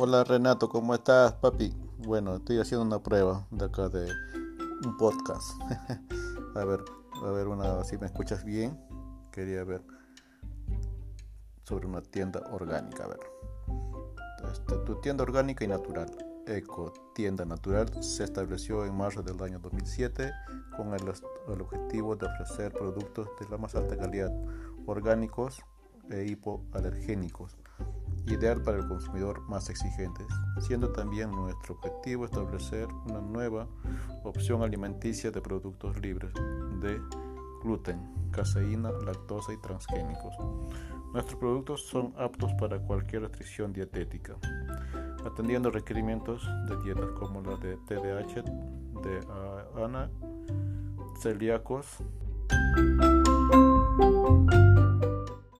Hola Renato, ¿cómo estás, papi? Bueno, estoy haciendo una prueba de acá de un podcast. a ver, a ver una, si me escuchas bien. Quería ver sobre una tienda orgánica, a ver. Este, tu tienda orgánica y natural, Eco Tienda Natural, se estableció en marzo del año 2007 con el, el objetivo de ofrecer productos de la más alta calidad, orgánicos e hipoalergénicos ideal para el consumidor más exigente, siendo también nuestro objetivo establecer una nueva opción alimenticia de productos libres de gluten, caseína, lactosa y transgénicos. Nuestros productos son aptos para cualquier restricción dietética, atendiendo requerimientos de dietas como la de TDAH, de ANA, celíacos,